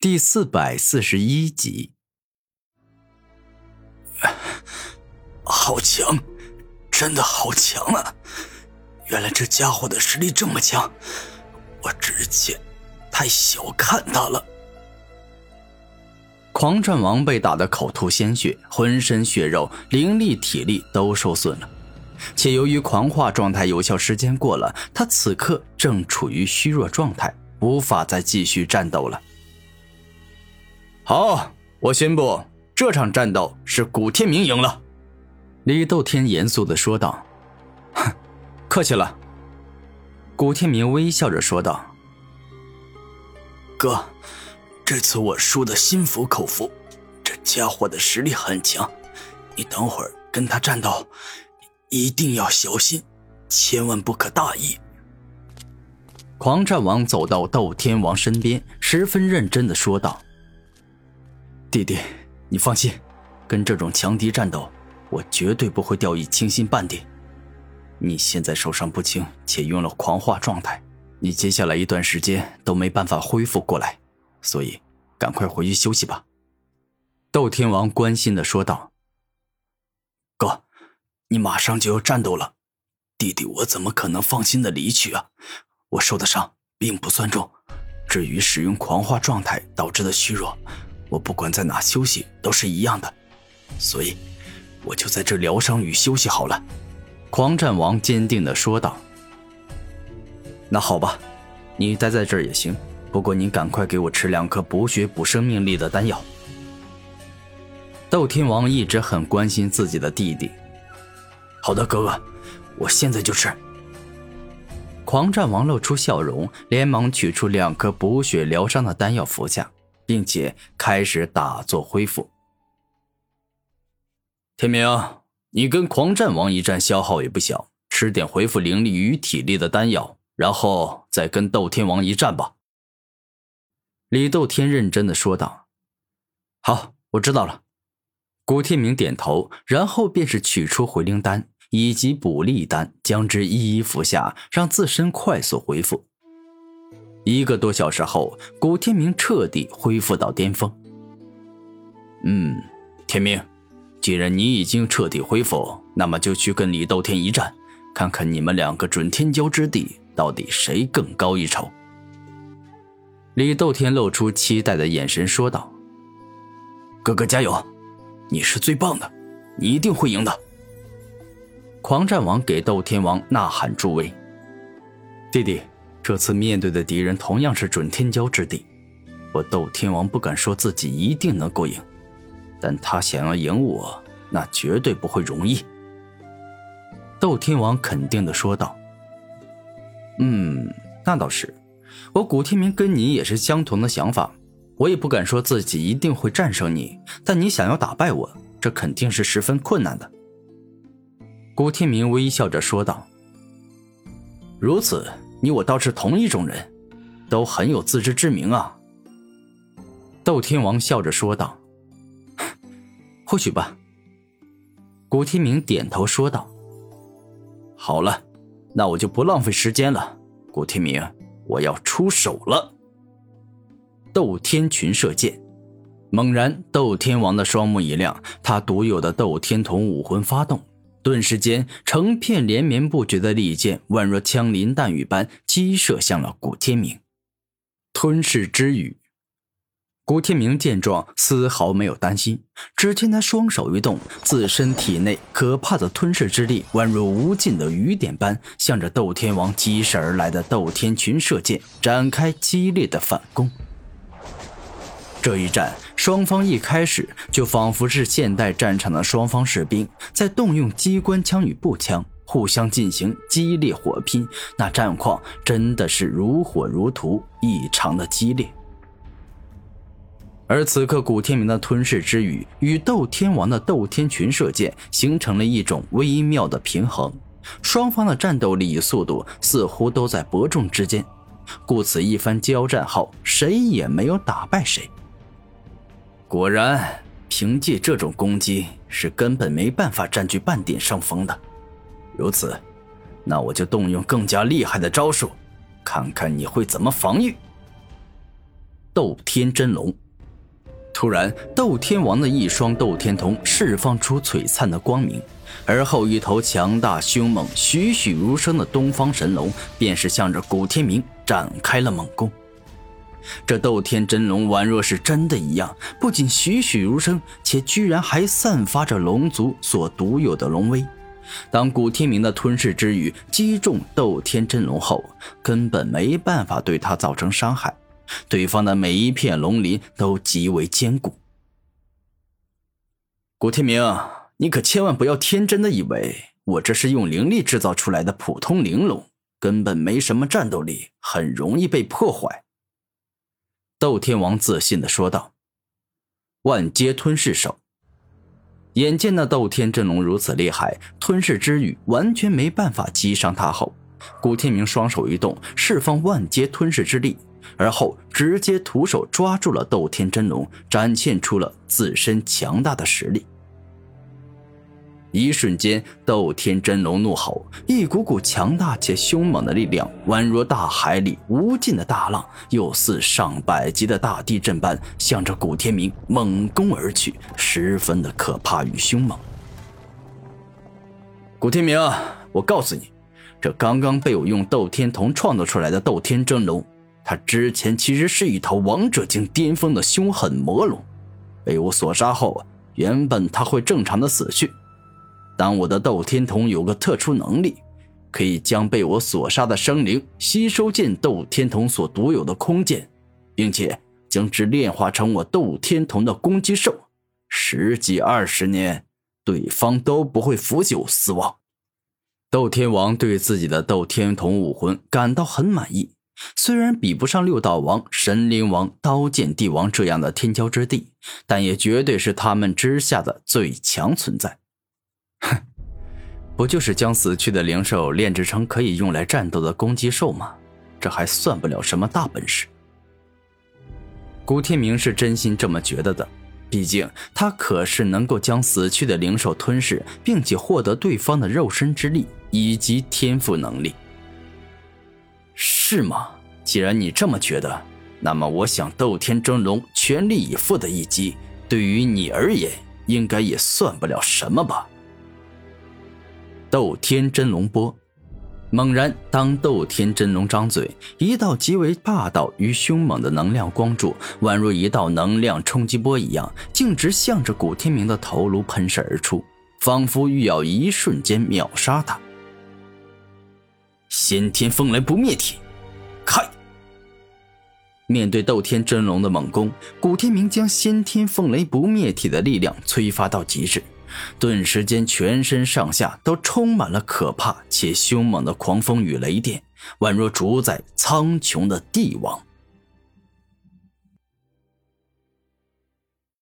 第四百四十一集，好强，真的好强啊！原来这家伙的实力这么强，我之前太小看他了。狂战王被打得口吐鲜血，浑身血肉、灵力、体力都受损了，且由于狂化状态有效时间过了，他此刻正处于虚弱状态，无法再继续战斗了。好，我宣布这场战斗是古天明赢了。”李斗天严肃的说道。“哼，客气了。”古天明微笑着说道。“哥，这次我输的心服口服，这家伙的实力很强，你等会儿跟他战斗，一定要小心，千万不可大意。”狂战王走到斗天王身边，十分认真的说道。弟弟，你放心，跟这种强敌战斗，我绝对不会掉以轻心半点。你现在受伤不轻，且用了狂化状态，你接下来一段时间都没办法恢复过来，所以赶快回去休息吧。”斗天王关心的说道。“哥，你马上就要战斗了，弟弟我怎么可能放心的离去啊？我受的伤并不算重，至于使用狂化状态导致的虚弱。”我不管在哪休息都是一样的，所以我就在这疗伤与休息好了。”狂战王坚定的说道。“那好吧，你待在这儿也行，不过你赶快给我吃两颗补血补生命力的丹药。”斗天王一直很关心自己的弟弟。“好的，哥哥，我现在就吃。”狂战王露出笑容，连忙取出两颗补血疗伤的丹药服下。并且开始打坐恢复。天明，你跟狂战王一战消耗也不小，吃点恢复灵力与体力的丹药，然后再跟斗天王一战吧。李斗天认真的说道：“好，我知道了。”古天明点头，然后便是取出回灵丹以及补力丹，将之一一服下，让自身快速恢复。一个多小时后，古天明彻底恢复到巅峰。嗯，天明，既然你已经彻底恢复，那么就去跟李斗天一战，看看你们两个准天骄之地到底谁更高一筹。李斗天露出期待的眼神说道：“哥哥加油，你是最棒的，你一定会赢的。”狂战王给斗天王呐喊助威，弟弟。这次面对的敌人同样是准天骄之地，我斗天王不敢说自己一定能够赢，但他想要赢我，那绝对不会容易。斗天王肯定的说道：“嗯，那倒是，我古天明跟你也是相同的想法，我也不敢说自己一定会战胜你，但你想要打败我，这肯定是十分困难的。”古天明微笑着说道：“如此。”你我倒是同一种人，都很有自知之明啊。”斗天王笑着说道。“或许吧。”古天明点头说道。“好了，那我就不浪费时间了。古天明，我要出手了。”斗天群射箭，猛然，斗天王的双目一亮，他独有的斗天童武魂发动。顿时间，成片连绵不绝的利剑，宛若枪林弹雨般击射向了古天明。吞噬之雨。古天明见状，丝毫没有担心。只见他双手一动，自身体内可怕的吞噬之力，宛若无尽的雨点般，向着斗天王击射而来的斗天群射箭展开激烈的反攻。这一战，双方一开始就仿佛是现代战场的双方士兵在动用机关枪与步枪，互相进行激烈火拼。那战况真的是如火如荼，异常的激烈。而此刻，古天明的吞噬之语与斗天王的斗天群射箭形成了一种微妙的平衡，双方的战斗力与速度似乎都在伯仲之间，故此一番交战后，谁也没有打败谁。果然，凭借这种攻击是根本没办法占据半点上风的。如此，那我就动用更加厉害的招数，看看你会怎么防御。斗天真龙。突然，斗天王的一双斗天瞳释放出璀璨的光明，而后一头强大凶猛、栩栩如生的东方神龙便是向着古天明展开了猛攻。这斗天真龙宛若是真的一样，不仅栩栩如生，且居然还散发着龙族所独有的龙威。当古天明的吞噬之羽击中斗天真龙后，根本没办法对他造成伤害。对方的每一片龙鳞都极为坚固。古天明，你可千万不要天真的以为我这是用灵力制造出来的普通灵龙，根本没什么战斗力，很容易被破坏。斗天王自信的说道：“万阶吞噬手。”眼见那斗天真龙如此厉害，吞噬之羽完全没办法击伤他后，古天明双手一动，释放万阶吞噬之力。而后直接徒手抓住了斗天真龙，展现出了自身强大的实力。一瞬间，斗天真龙怒吼，一股股强大且凶猛的力量，宛若大海里无尽的大浪，又似上百级的大地震般，向着古天明猛攻而去，十分的可怕与凶猛。古天明，我告诉你，这刚刚被我用斗天瞳创造出来的斗天真龙。它之前其实是一头王者境巅峰的凶狠魔龙，被我所杀后，原本它会正常的死去。当我的斗天瞳有个特殊能力，可以将被我所杀的生灵吸收进斗天瞳所独有的空间，并且将之炼化成我斗天瞳的攻击兽。十几二十年，对方都不会腐朽死亡。斗天王对自己的斗天瞳武魂感到很满意。虽然比不上六道王、神灵王、刀剑帝王这样的天骄之地，但也绝对是他们之下的最强存在。哼，不就是将死去的灵兽炼制成可以用来战斗的攻击兽吗？这还算不了什么大本事。古天明是真心这么觉得的，毕竟他可是能够将死去的灵兽吞噬，并且获得对方的肉身之力以及天赋能力。是吗？既然你这么觉得，那么我想斗天真龙全力以赴的一击，对于你而言，应该也算不了什么吧？斗天真龙波，猛然，当斗天真龙张嘴，一道极为霸道与凶猛的能量光柱，宛如一道能量冲击波一样，径直向着古天明的头颅喷射而出，仿佛欲要一瞬间秒杀他。先天风雷不灭体，开！面对斗天真龙的猛攻，古天明将先天风雷不灭体的力量催发到极致，顿时间全身上下都充满了可怕且凶猛的狂风与雷电，宛若主宰苍穹的帝王。